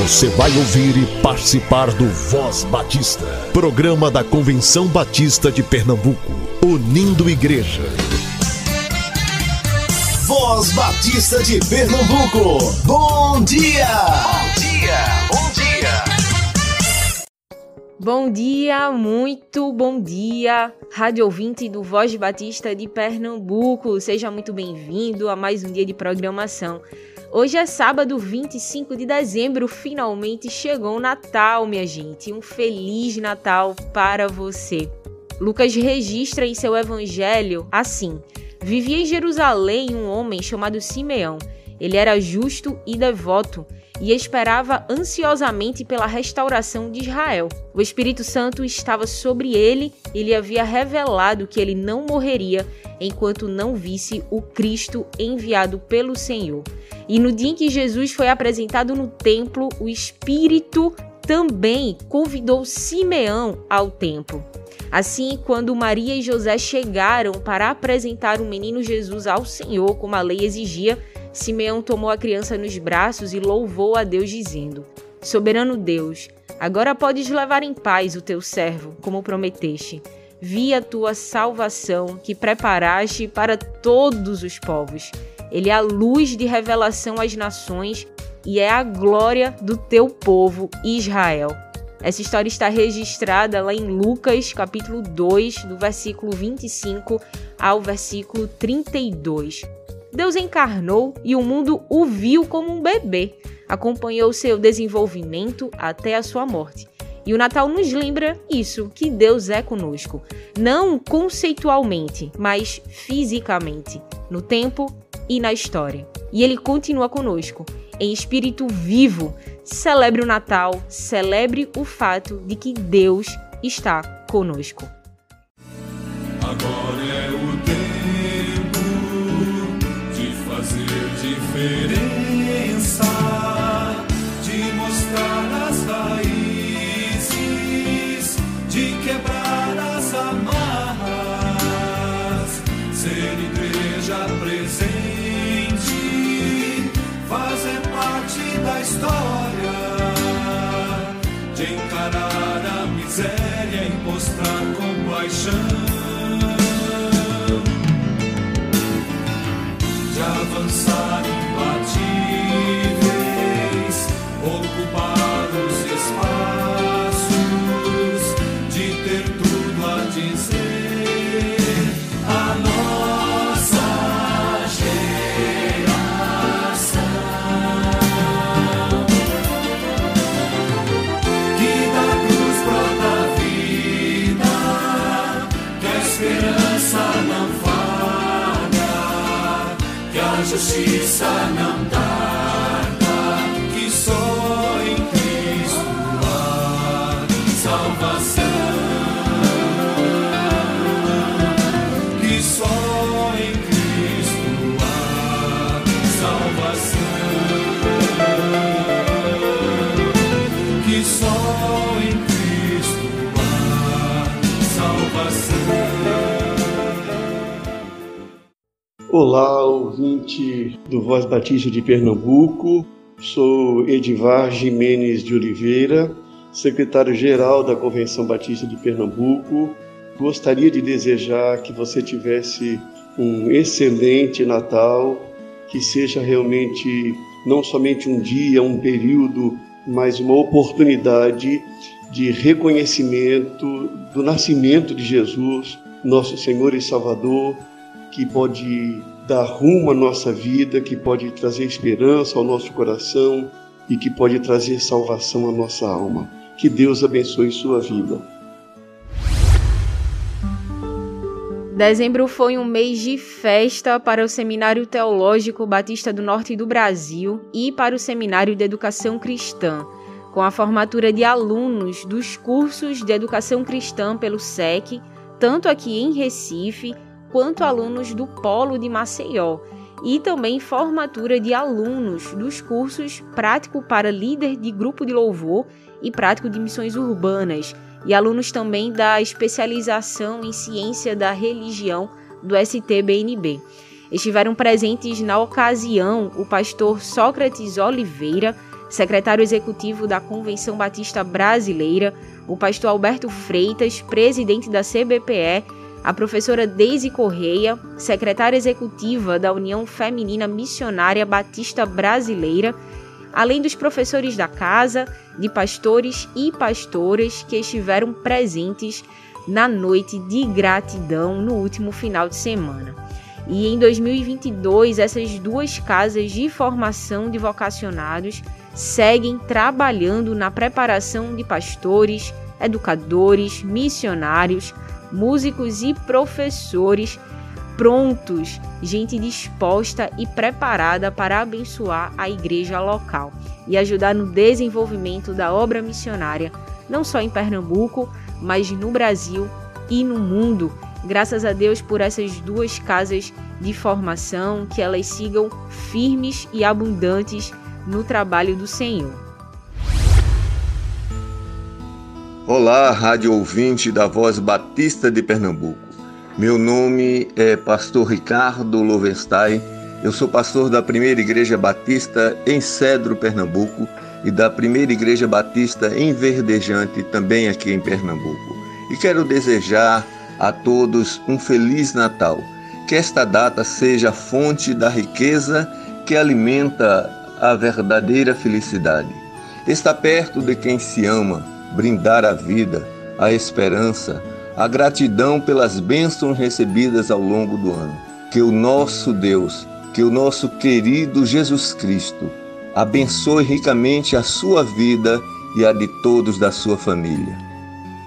Você vai ouvir e participar do Voz Batista, programa da Convenção Batista de Pernambuco, unindo igreja. Voz Batista de Pernambuco, bom dia! Bom dia, bom dia! Bom dia, muito bom dia, rádio ouvinte do Voz Batista de Pernambuco. Seja muito bem-vindo a mais um dia de programação. Hoje é sábado 25 de dezembro, finalmente chegou o Natal, minha gente. Um feliz Natal para você. Lucas registra em seu evangelho assim: Vivia em Jerusalém um homem chamado Simeão. Ele era justo e devoto e esperava ansiosamente pela restauração de Israel. O Espírito Santo estava sobre ele e lhe havia revelado que ele não morreria enquanto não visse o Cristo enviado pelo Senhor. E no dia em que Jesus foi apresentado no templo, o Espírito também convidou Simeão ao templo. Assim, quando Maria e José chegaram para apresentar o menino Jesus ao Senhor, como a lei exigia, Simeão tomou a criança nos braços e louvou a Deus, dizendo: Soberano Deus, agora podes levar em paz o teu servo, como prometeste. Vi a tua salvação que preparaste para todos os povos. Ele é a luz de revelação às nações e é a glória do teu povo Israel. Essa história está registrada lá em Lucas, capítulo 2, do versículo 25 ao versículo 32. Deus encarnou e o mundo o viu como um bebê, acompanhou seu desenvolvimento até a sua morte. E o Natal nos lembra isso, que Deus é conosco, não conceitualmente, mas fisicamente, no tempo e na história. E ele continua conosco, em espírito vivo. Celebre o Natal, celebre o fato de que Deus está conosco. Agora é o tempo de fazer diferença, ouvinte do Voz Batista de Pernambuco. Sou Edivar Jimenez de Oliveira, secretário-geral da Convenção Batista de Pernambuco. Gostaria de desejar que você tivesse um excelente Natal, que seja realmente não somente um dia, um período, mas uma oportunidade de reconhecimento do nascimento de Jesus, nosso Senhor e Salvador, que pode dar rumo à nossa vida, que pode trazer esperança ao nosso coração e que pode trazer salvação à nossa alma. Que Deus abençoe sua vida. Dezembro foi um mês de festa para o Seminário Teológico Batista do Norte do Brasil e para o Seminário de Educação Cristã, com a formatura de alunos dos cursos de Educação Cristã pelo SEC, tanto aqui em Recife quanto alunos do Polo de Maceió, e também formatura de alunos dos cursos Prático para Líder de Grupo de Louvor e Prático de Missões Urbanas, e alunos também da especialização em Ciência da Religião do STBNB. Estiveram presentes na ocasião o pastor Sócrates Oliveira, secretário executivo da Convenção Batista Brasileira, o pastor Alberto Freitas, presidente da CBPE, a professora Deise Correia, secretária executiva da União Feminina Missionária Batista Brasileira, além dos professores da casa, de pastores e pastoras que estiveram presentes na noite de gratidão no último final de semana. E em 2022, essas duas casas de formação de vocacionados seguem trabalhando na preparação de pastores, educadores, missionários, músicos e professores prontos, gente disposta e preparada para abençoar a igreja local e ajudar no desenvolvimento da obra missionária, não só em Pernambuco, mas no Brasil e no mundo. Graças a Deus por essas duas casas de formação, que elas sigam firmes e abundantes no trabalho do Senhor. Olá, rádio ouvinte da Voz Batista de Pernambuco. Meu nome é Pastor Ricardo Lovenstein. Eu sou pastor da Primeira Igreja Batista em Cedro, Pernambuco, e da Primeira Igreja Batista em Verdejante, também aqui em Pernambuco. E quero desejar a todos um feliz Natal. Que esta data seja fonte da riqueza que alimenta a verdadeira felicidade. Estar perto de quem se ama, brindar a vida, a esperança, a gratidão pelas bênçãos recebidas ao longo do ano. Que o nosso Deus, que o nosso querido Jesus Cristo abençoe ricamente a sua vida e a de todos da sua família.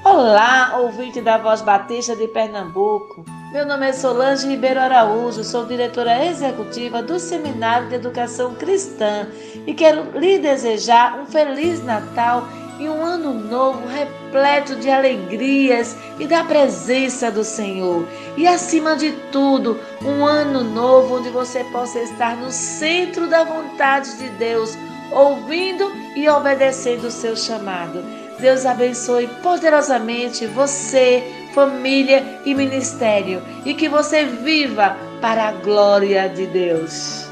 Olá, ouvinte da Voz Batista de Pernambuco. Meu nome é Solange Ribeiro Araújo, sou diretora executiva do Seminário de Educação Cristã e quero lhe desejar um Feliz Natal e um ano novo repleto de alegrias e da presença do Senhor. E acima de tudo, um ano novo onde você possa estar no centro da vontade de Deus, ouvindo e obedecendo o seu chamado. Deus abençoe poderosamente você, família e ministério e que você viva para a glória de Deus.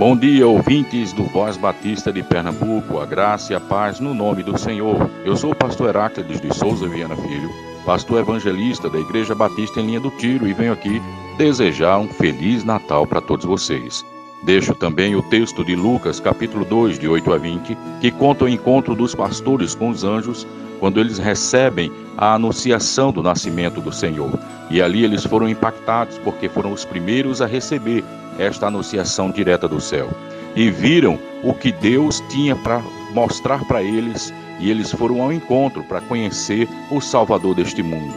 Bom dia, ouvintes do Voz Batista de Pernambuco, a graça e a paz no nome do Senhor. Eu sou o pastor Heráclides de Souza Viana Filho, pastor evangelista da Igreja Batista em Linha do Tiro e venho aqui desejar um feliz Natal para todos vocês. Deixo também o texto de Lucas, capítulo 2, de 8 a 20, que conta o encontro dos pastores com os anjos quando eles recebem a anunciação do nascimento do Senhor. E ali eles foram impactados porque foram os primeiros a receber esta anunciação direta do céu. E viram o que Deus tinha para mostrar para eles, e eles foram ao encontro para conhecer o Salvador deste mundo.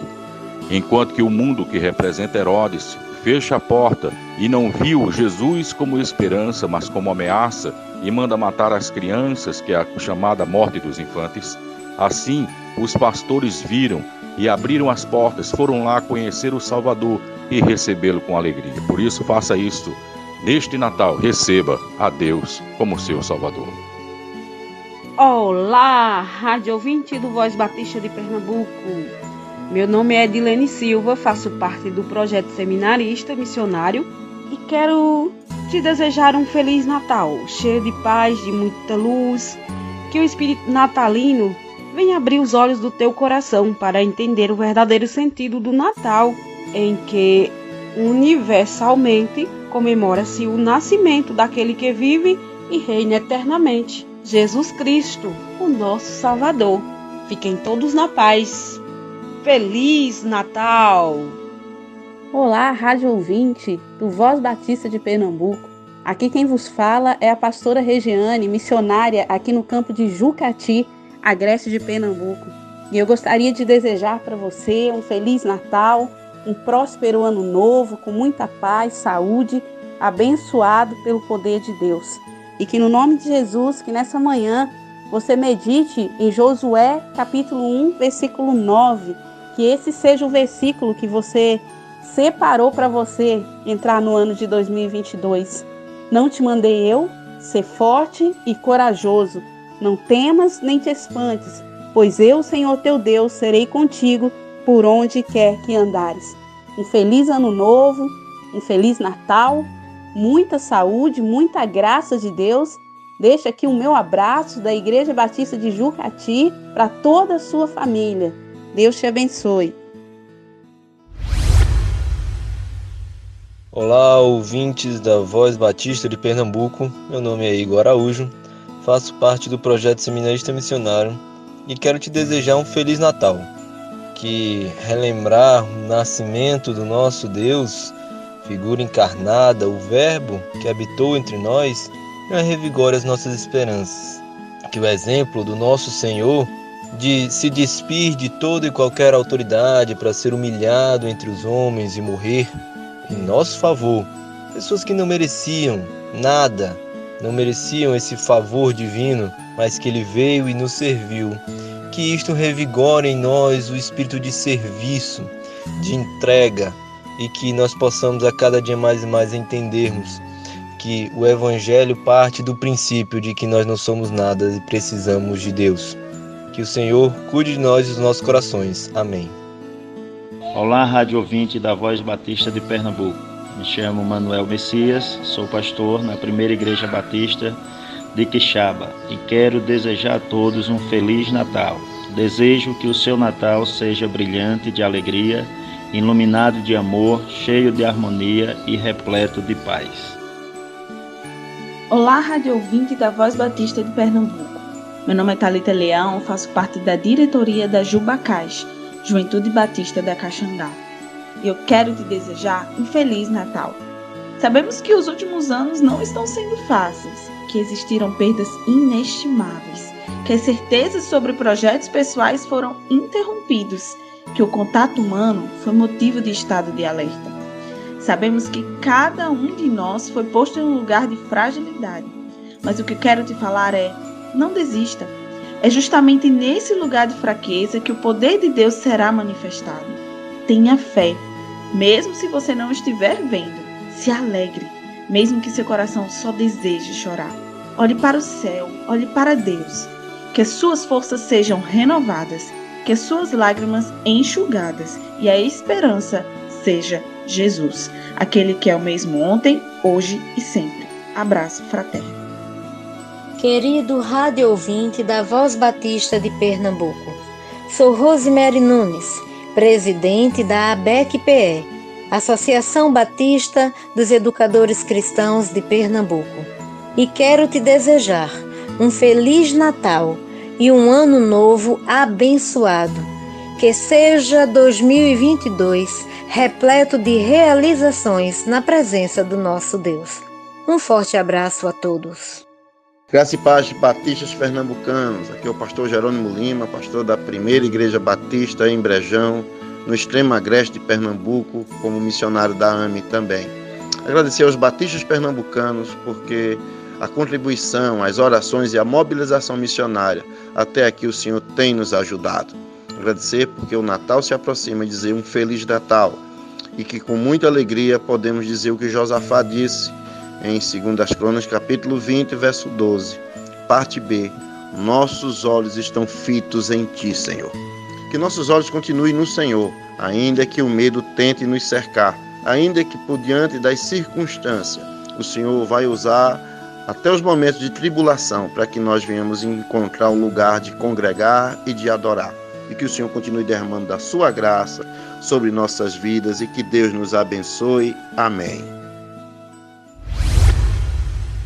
Enquanto que o mundo que representa Herodes fecha a porta e não viu Jesus como esperança, mas como ameaça, e manda matar as crianças, que é a chamada morte dos infantes, assim os pastores viram e abriram as portas, foram lá conhecer o Salvador e recebê-lo com alegria. Por isso, faça isto neste Natal, receba a Deus como seu Salvador. Olá, rádio ouvinte do Voz Batista de Pernambuco. Meu nome é Edilene Silva, faço parte do projeto seminarista missionário e quero te desejar um feliz Natal, cheio de paz, de muita luz, que o espírito natalino venha abrir os olhos do teu coração para entender o verdadeiro sentido do Natal, em que universalmente comemora-se o nascimento daquele que vive e reina eternamente, Jesus Cristo, o nosso Salvador. Fiquem todos na paz. Feliz Natal! Olá, rádio ouvinte do Voz Batista de Pernambuco. Aqui quem vos fala é a pastora Regiane, missionária aqui no campo de Jucati, Agreste de Pernambuco. E eu gostaria de desejar para você um feliz Natal, um próspero ano novo, com muita paz, saúde, abençoado pelo poder de Deus. E que no nome de Jesus, que nessa manhã você medite em Josué capítulo 1, versículo 9 que esse seja o versículo que você separou para você entrar no ano de 2022. Não te mandei eu? Ser forte e corajoso. Não temas nem te espantes, pois eu, Senhor teu Deus, serei contigo por onde quer que andares. Um feliz ano novo, um feliz Natal, muita saúde, muita graça de Deus Deixa aqui o meu abraço da Igreja Batista de Jucati para toda a sua família. Deus te abençoe. Olá, ouvintes da Voz Batista de Pernambuco. Meu nome é Igor Araújo, faço parte do projeto Seminarista Missionário e quero te desejar um Feliz Natal. Que relembrar o nascimento do nosso Deus, figura encarnada, o Verbo que habitou entre nós, revigore as nossas esperanças. Que o exemplo do nosso Senhor de se despir de toda e qualquer autoridade para ser humilhado entre os homens e morrer em nosso favor, pessoas que não mereciam nada, não mereciam esse favor divino, mas que ele veio e nos serviu. Que isto revigore em nós o espírito de serviço, de entrega e que nós possamos a cada dia mais e mais entendermos que o Evangelho parte do princípio de que nós não somos nada e precisamos de Deus. Que o Senhor cuide de nós e dos nossos corações. Amém. Olá, rádio ouvinte da Voz Batista de Pernambuco. Me chamo Manuel Messias, sou pastor na Primeira Igreja Batista de Quixaba e quero desejar a todos um Feliz Natal. Desejo que o seu Natal seja brilhante de alegria, iluminado de amor, cheio de harmonia e repleto de paz. Olá, rádio ouvinte da Voz Batista de Pernambuco. Meu nome é Talita Leão, faço parte da diretoria da Jubacais, Juventude Batista da Caxangá. E eu quero te desejar um feliz Natal. Sabemos que os últimos anos não estão sendo fáceis, que existiram perdas inestimáveis, que as certezas sobre projetos pessoais foram interrompidos, que o contato humano foi motivo de estado de alerta. Sabemos que cada um de nós foi posto em um lugar de fragilidade. Mas o que quero te falar é: não desista. É justamente nesse lugar de fraqueza que o poder de Deus será manifestado. Tenha fé, mesmo se você não estiver vendo. Se alegre, mesmo que seu coração só deseje chorar. Olhe para o céu, olhe para Deus. Que as suas forças sejam renovadas, que as suas lágrimas enxugadas e a esperança seja Jesus, aquele que é o mesmo ontem, hoje e sempre. Abraço fraterno. Querido rádio ouvinte da Voz Batista de Pernambuco, sou Rosemary Nunes, presidente da ABEC-PE, Associação Batista dos Educadores Cristãos de Pernambuco, e quero te desejar um Feliz Natal e um Ano Novo abençoado. Que seja 2022 repleto de realizações na presença do nosso Deus. Um forte abraço a todos. Graça e paz batistas pernambucanos. Aqui é o pastor Jerônimo Lima, pastor da Primeira Igreja Batista em Brejão, no extremo agreste de Pernambuco, como missionário da AME também. Agradecer aos batistas pernambucanos porque a contribuição, as orações e a mobilização missionária até aqui o Senhor tem nos ajudado. Agradecer porque o Natal se aproxima e dizer um Feliz Natal e que com muita alegria podemos dizer o que Josafá disse em 2 Crônicas, capítulo 20, verso 12, parte B. Nossos olhos estão fitos em ti, Senhor. Que nossos olhos continuem no Senhor, ainda que o medo tente nos cercar, ainda que por diante das circunstâncias, o Senhor vai usar até os momentos de tribulação para que nós venhamos encontrar um lugar de congregar e de adorar e que o Senhor continue derramando da sua graça sobre nossas vidas e que Deus nos abençoe. Amém.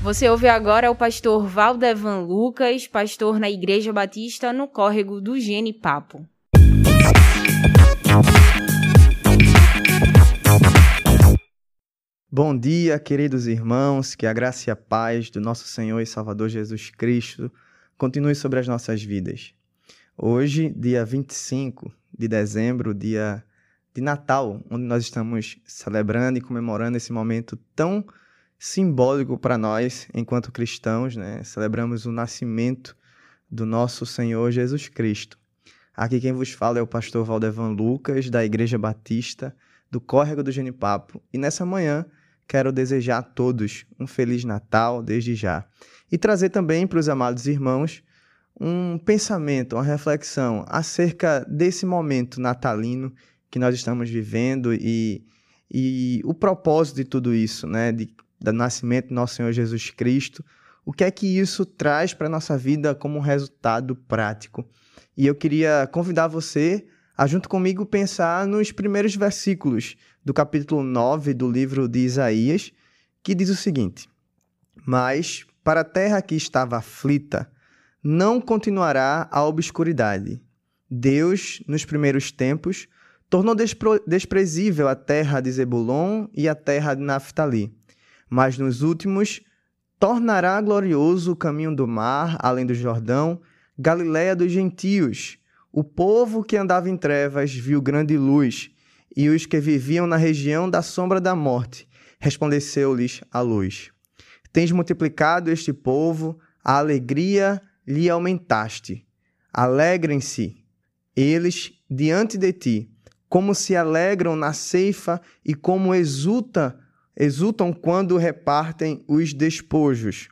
Você ouve agora o pastor Valdevan Lucas, pastor na Igreja Batista no córrego do Gene Papo. Bom dia, queridos irmãos, que a graça e a paz do nosso Senhor e Salvador Jesus Cristo continue sobre as nossas vidas. Hoje, dia 25 de dezembro, dia de Natal, onde nós estamos celebrando e comemorando esse momento tão simbólico para nós enquanto cristãos, né? Celebramos o nascimento do nosso Senhor Jesus Cristo. Aqui quem vos fala é o pastor Valdevan Lucas, da Igreja Batista do Córrego do Genipapo. E nessa manhã quero desejar a todos um Feliz Natal desde já. E trazer também para os amados irmãos um pensamento, uma reflexão acerca desse momento natalino que nós estamos vivendo e, e o propósito de tudo isso, né? De, do nascimento do nosso Senhor Jesus Cristo, o que é que isso traz para a nossa vida como resultado prático. E eu queria convidar você a, junto comigo, pensar nos primeiros versículos do capítulo 9 do livro de Isaías, que diz o seguinte: Mas para a terra que estava aflita, não continuará a obscuridade. Deus, nos primeiros tempos, tornou desprezível a terra de Zebulon e a terra de Naphtali. Mas nos últimos, tornará glorioso o caminho do mar, além do Jordão, Galiléia dos gentios. O povo que andava em trevas viu grande luz, e os que viviam na região da sombra da morte, resplandeceu-lhes a luz. Tens multiplicado este povo, a alegria lhe aumentaste. Alegrem-se eles diante de ti, como se alegram na ceifa e como exulta, exultam quando repartem os despojos,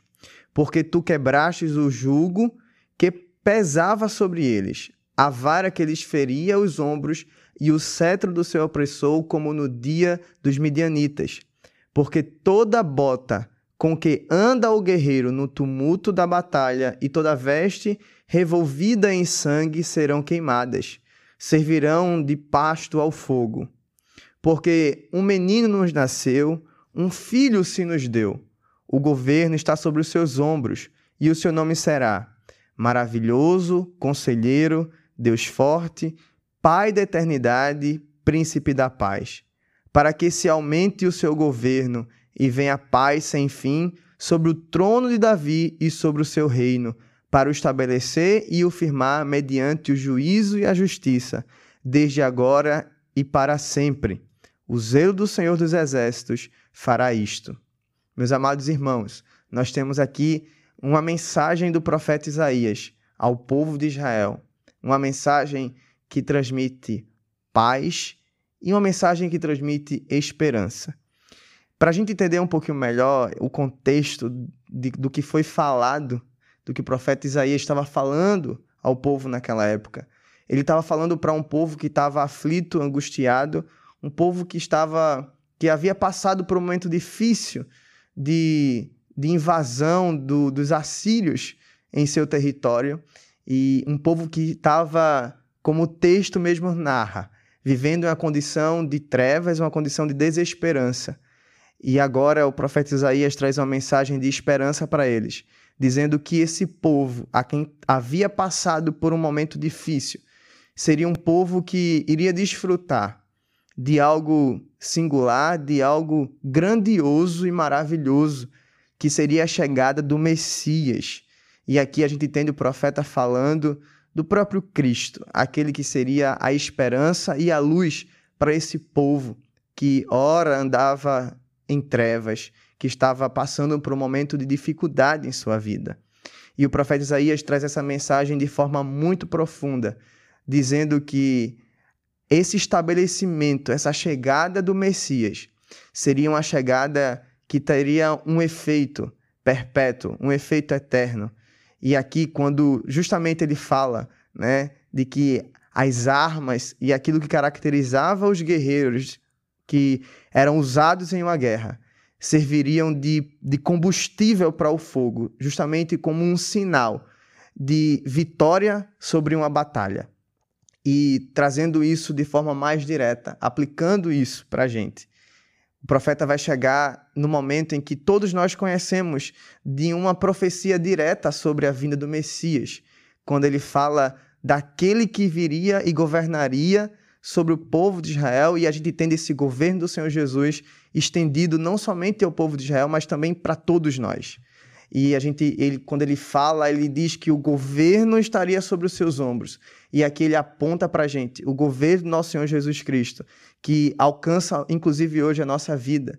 porque tu quebrastes o jugo que pesava sobre eles, a vara que lhes feria os ombros e o cetro do seu opressor, como no dia dos midianitas. Porque toda bota com que anda o guerreiro no tumulto da batalha e toda veste revolvida em sangue serão queimadas servirão de pasto ao fogo. Porque um menino nos nasceu, um filho se nos deu. O governo está sobre os seus ombros, e o seu nome será Maravilhoso, Conselheiro, Deus Forte, Pai da Eternidade, Príncipe da Paz. Para que se aumente o seu governo e venha paz sem fim sobre o trono de Davi e sobre o seu reino para o estabelecer e o firmar mediante o juízo e a justiça, desde agora e para sempre. O zelo do Senhor dos Exércitos fará isto. Meus amados irmãos, nós temos aqui uma mensagem do profeta Isaías ao povo de Israel, uma mensagem que transmite paz e uma mensagem que transmite esperança. Para a gente entender um pouquinho melhor o contexto de, do que foi falado do que o profeta Isaías estava falando ao povo naquela época. Ele estava falando para um povo que estava aflito, angustiado, um povo que estava que havia passado por um momento difícil de, de invasão do, dos assírios em seu território e um povo que estava, como o texto mesmo narra, vivendo uma condição de trevas, uma condição de desesperança. E agora o profeta Isaías traz uma mensagem de esperança para eles, dizendo que esse povo, a quem havia passado por um momento difícil, seria um povo que iria desfrutar de algo singular, de algo grandioso e maravilhoso, que seria a chegada do Messias. E aqui a gente entende o profeta falando do próprio Cristo, aquele que seria a esperança e a luz para esse povo que ora andava em trevas que estava passando por um momento de dificuldade em sua vida. E o profeta Isaías traz essa mensagem de forma muito profunda, dizendo que esse estabelecimento, essa chegada do Messias, seria uma chegada que teria um efeito perpétuo, um efeito eterno. E aqui, quando justamente ele fala né, de que as armas e aquilo que caracterizava os guerreiros que eram usados em uma guerra serviriam de, de combustível para o fogo, justamente como um sinal de vitória sobre uma batalha. E trazendo isso de forma mais direta, aplicando isso para a gente. O profeta vai chegar no momento em que todos nós conhecemos de uma profecia direta sobre a vinda do Messias, quando ele fala daquele que viria e governaria sobre o povo de Israel e a gente entende esse governo do Senhor Jesus estendido não somente ao povo de Israel, mas também para todos nós. E a gente, ele, quando ele fala, ele diz que o governo estaria sobre os seus ombros. E aqui ele aponta para a gente o governo do nosso Senhor Jesus Cristo, que alcança inclusive hoje a nossa vida.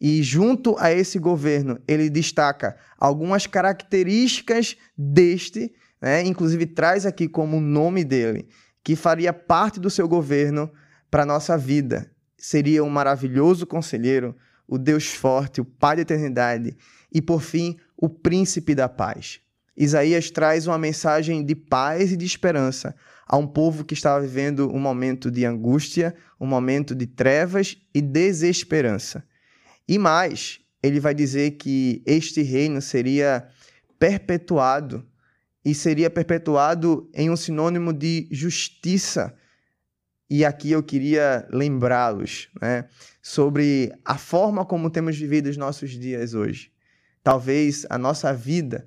E junto a esse governo, ele destaca algumas características deste, né? inclusive traz aqui como nome dele, que faria parte do seu governo para a nossa vida. Seria um maravilhoso conselheiro, o Deus forte, o Pai da eternidade e, por fim, o príncipe da paz. Isaías traz uma mensagem de paz e de esperança a um povo que estava vivendo um momento de angústia, um momento de trevas e desesperança. E mais, ele vai dizer que este reino seria perpetuado e seria perpetuado em um sinônimo de justiça. E aqui eu queria lembrá-los né, sobre a forma como temos vivido os nossos dias hoje. Talvez a nossa vida,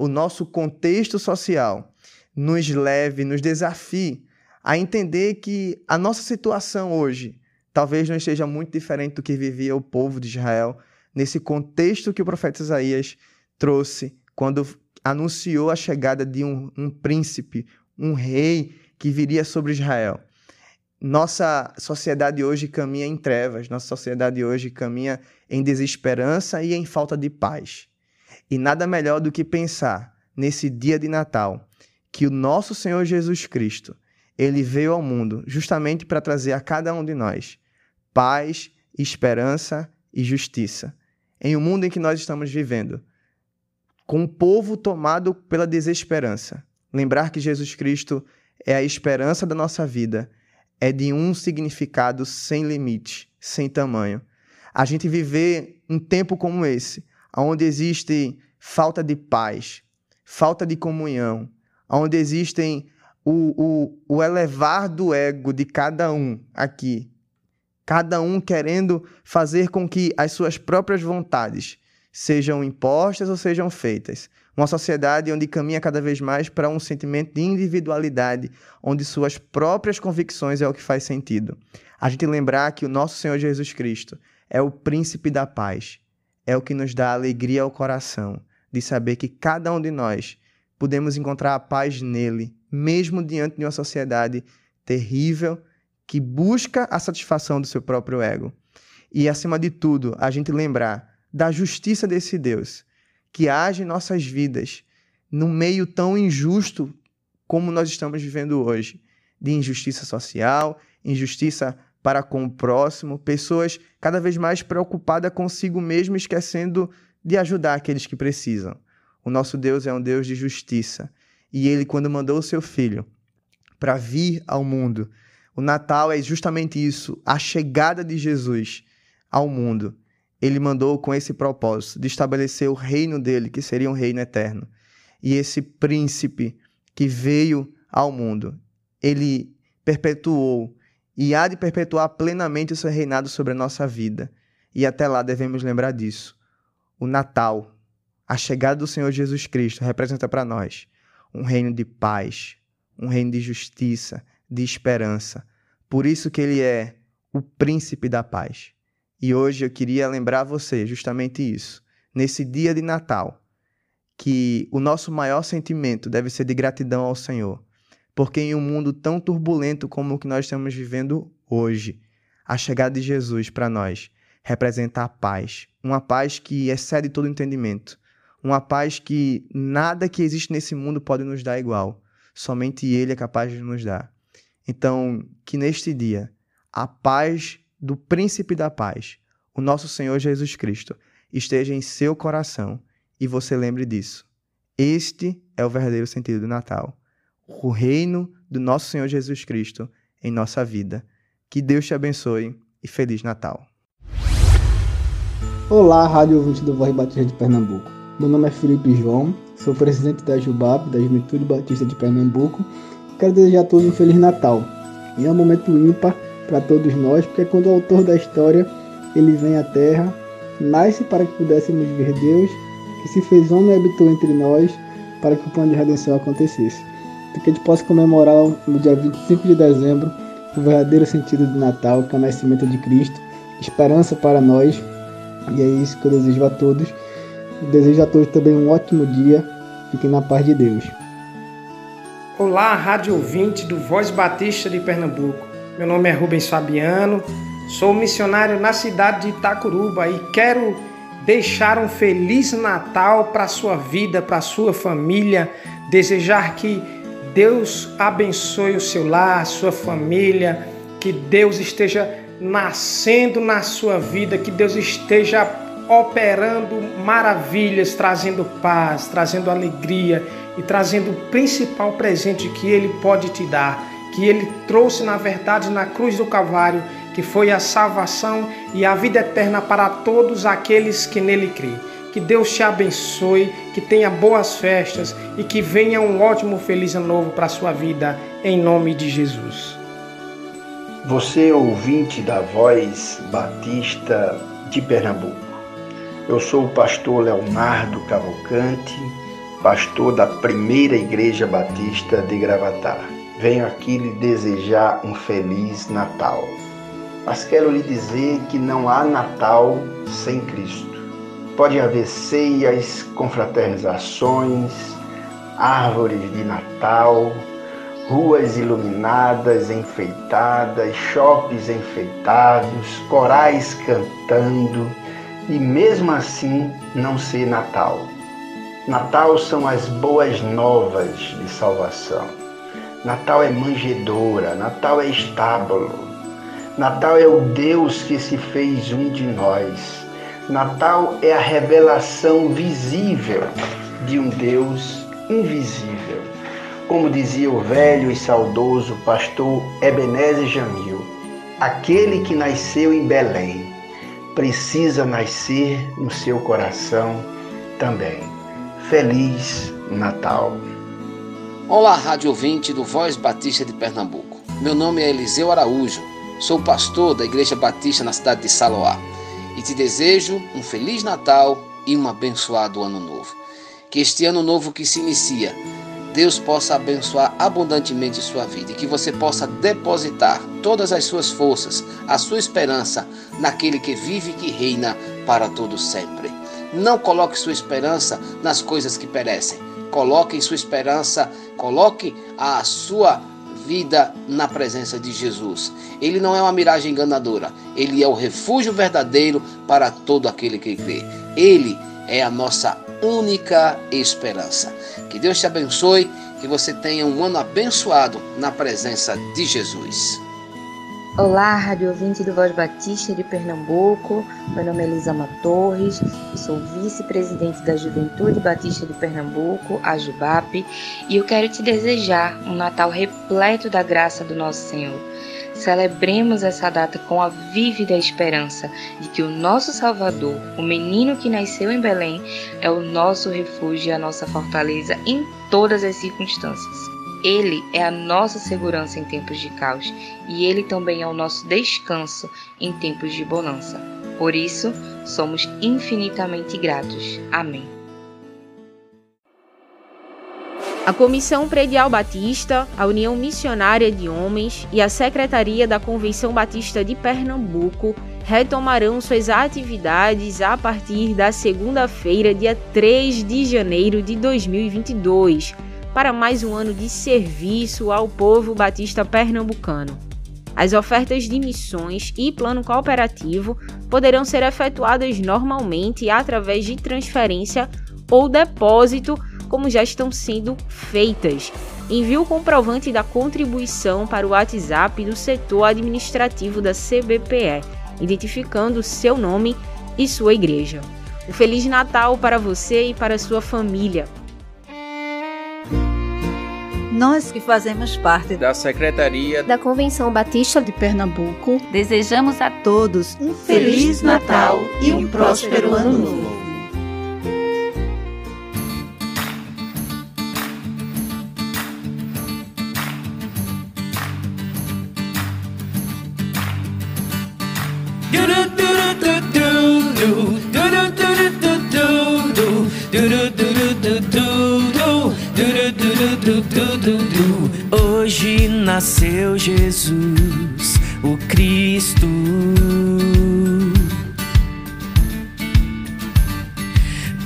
o nosso contexto social, nos leve, nos desafie a entender que a nossa situação hoje talvez não esteja muito diferente do que vivia o povo de Israel nesse contexto que o profeta Isaías trouxe quando anunciou a chegada de um, um príncipe, um rei que viria sobre Israel. Nossa sociedade hoje caminha em trevas, nossa sociedade hoje caminha em desesperança e em falta de paz. E nada melhor do que pensar nesse dia de Natal que o nosso Senhor Jesus Cristo, ele veio ao mundo justamente para trazer a cada um de nós paz, esperança e justiça. Em um mundo em que nós estamos vivendo, com um povo tomado pela desesperança. Lembrar que Jesus Cristo é a esperança da nossa vida é de um significado sem limite, sem tamanho. A gente viver um tempo como esse, onde existe falta de paz, falta de comunhão, onde existem o, o, o elevar do ego de cada um aqui, cada um querendo fazer com que as suas próprias vontades sejam impostas ou sejam feitas. Uma sociedade onde caminha cada vez mais para um sentimento de individualidade, onde suas próprias convicções é o que faz sentido. A gente lembrar que o nosso Senhor Jesus Cristo é o príncipe da paz, é o que nos dá alegria ao coração de saber que cada um de nós podemos encontrar a paz nele, mesmo diante de uma sociedade terrível que busca a satisfação do seu próprio ego. E acima de tudo, a gente lembrar da justiça desse Deus que age em nossas vidas num meio tão injusto como nós estamos vivendo hoje de injustiça social, injustiça para com o próximo, pessoas cada vez mais preocupadas consigo mesmo, esquecendo de ajudar aqueles que precisam. O nosso Deus é um Deus de justiça. E ele, quando mandou o seu filho para vir ao mundo, o Natal é justamente isso, a chegada de Jesus ao mundo ele mandou com esse propósito de estabelecer o reino dele, que seria um reino eterno. E esse príncipe que veio ao mundo, ele perpetuou e há de perpetuar plenamente o seu reinado sobre a nossa vida. E até lá devemos lembrar disso. O Natal, a chegada do Senhor Jesus Cristo, representa para nós um reino de paz, um reino de justiça, de esperança. Por isso que ele é o príncipe da paz. E hoje eu queria lembrar você justamente isso. Nesse dia de Natal, que o nosso maior sentimento deve ser de gratidão ao Senhor. Porque em um mundo tão turbulento como o que nós estamos vivendo hoje, a chegada de Jesus para nós representa a paz, uma paz que excede todo entendimento, uma paz que nada que existe nesse mundo pode nos dar igual, somente Ele é capaz de nos dar. Então, que neste dia a paz do Príncipe da Paz, o nosso Senhor Jesus Cristo, esteja em seu coração e você lembre disso. Este é o verdadeiro sentido do Natal. O reino do nosso Senhor Jesus Cristo em nossa vida. Que Deus te abençoe e Feliz Natal. Olá, Rádio Ouvinte do Voz Batista de Pernambuco. Meu nome é Felipe João, sou presidente da JUBAP, da Juventude Batista de Pernambuco. Quero desejar a todos um Feliz Natal. E é um momento ímpar para todos nós, porque quando o autor da história ele vem à Terra, nasce para que pudéssemos ver Deus, que se fez homem e habitou entre nós, para que o plano de redenção acontecesse. Para que a gente possa comemorar no dia 25 de dezembro o verdadeiro sentido de Natal, que é o nascimento de Cristo, esperança para nós, e é isso que eu desejo a todos. Desejo a todos também um ótimo dia, fiquem na paz de Deus. Olá, rádio ouvinte do Voz Batista de Pernambuco. Meu nome é Rubens Fabiano, sou missionário na cidade de Itacuruba e quero deixar um feliz Natal para sua vida, para sua família, desejar que Deus abençoe o seu lar, a sua família, que Deus esteja nascendo na sua vida, que Deus esteja operando maravilhas, trazendo paz, trazendo alegria e trazendo o principal presente que Ele pode te dar que ele trouxe na verdade na cruz do Calvário, que foi a salvação e a vida eterna para todos aqueles que nele creem. Que Deus te abençoe, que tenha boas festas e que venha um ótimo feliz ano novo para a sua vida, em nome de Jesus. Você ouvinte da Voz Batista de Pernambuco. Eu sou o pastor Leonardo Cavalcante, pastor da Primeira Igreja Batista de Gravatar. Venho aqui lhe desejar um feliz Natal. Mas quero lhe dizer que não há Natal sem Cristo. Pode haver ceias, confraternizações, árvores de Natal, ruas iluminadas, enfeitadas, shoppings enfeitados, corais cantando e mesmo assim não ser Natal. Natal são as boas novas de salvação. Natal é manjedoura, Natal é estábulo. Natal é o Deus que se fez um de nós. Natal é a revelação visível de um Deus invisível. Como dizia o velho e saudoso pastor Ebenezer Jamil, aquele que nasceu em Belém precisa nascer no seu coração também. Feliz Natal. Olá, rádio ouvinte do Voz Batista de Pernambuco. Meu nome é Eliseu Araújo, sou pastor da Igreja Batista na cidade de Saloá e te desejo um Feliz Natal e um abençoado Ano Novo. Que este ano novo que se inicia, Deus possa abençoar abundantemente sua vida e que você possa depositar todas as suas forças, a sua esperança naquele que vive e que reina para todo sempre. Não coloque sua esperança nas coisas que perecem. Coloque sua esperança, coloque a sua vida na presença de Jesus. Ele não é uma miragem enganadora, ele é o refúgio verdadeiro para todo aquele que crê. Ele é a nossa única esperança. Que Deus te abençoe, que você tenha um ano abençoado na presença de Jesus. Olá, rádio ouvinte do Voz Batista de Pernambuco. Meu nome é Elisama Torres, sou vice-presidente da Juventude Batista de Pernambuco, a JUBAP, e eu quero te desejar um Natal repleto da graça do nosso Senhor. Celebremos essa data com a vívida esperança de que o nosso Salvador, o menino que nasceu em Belém, é o nosso refúgio e a nossa fortaleza em todas as circunstâncias. Ele é a nossa segurança em tempos de caos e ele também é o nosso descanso em tempos de bonança. Por isso, somos infinitamente gratos. Amém. A Comissão Predial Batista, a União Missionária de Homens e a Secretaria da Convenção Batista de Pernambuco retomarão suas atividades a partir da segunda-feira, dia 3 de janeiro de 2022 para mais um ano de serviço ao povo batista pernambucano. As ofertas de missões e plano cooperativo poderão ser efetuadas normalmente através de transferência ou depósito, como já estão sendo feitas. Envie o comprovante da contribuição para o WhatsApp do setor administrativo da CBPE, identificando seu nome e sua igreja. Um Feliz Natal para você e para sua família. Nós que fazemos parte da Secretaria da Convenção Batista de Pernambuco, desejamos a todos um Feliz Natal e um próspero Ano Novo. Hoje nasceu Jesus, o Cristo.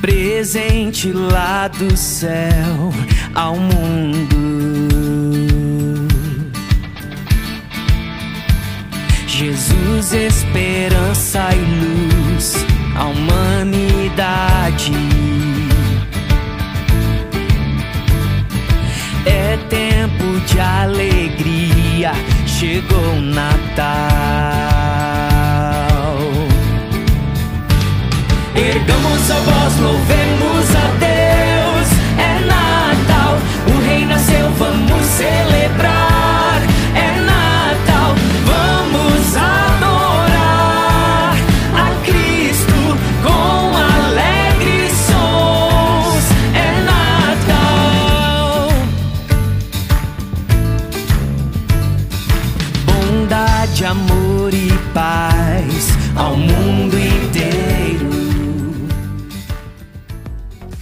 Presente lá do céu ao mundo. Jesus, esperança e luz à humanidade. É tempo de alegria, chegou o Natal. Ergamos a voz, louvemos a Deus. É Natal, o Rei nasceu, vamos celebrar.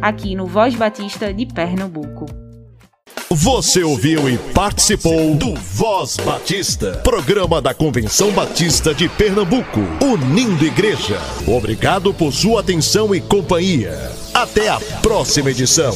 aqui no Voz Batista de Pernambuco. Você ouviu e participou do Voz Batista, programa da Convenção Batista de Pernambuco, unindo igreja. Obrigado por sua atenção e companhia. Até a próxima edição.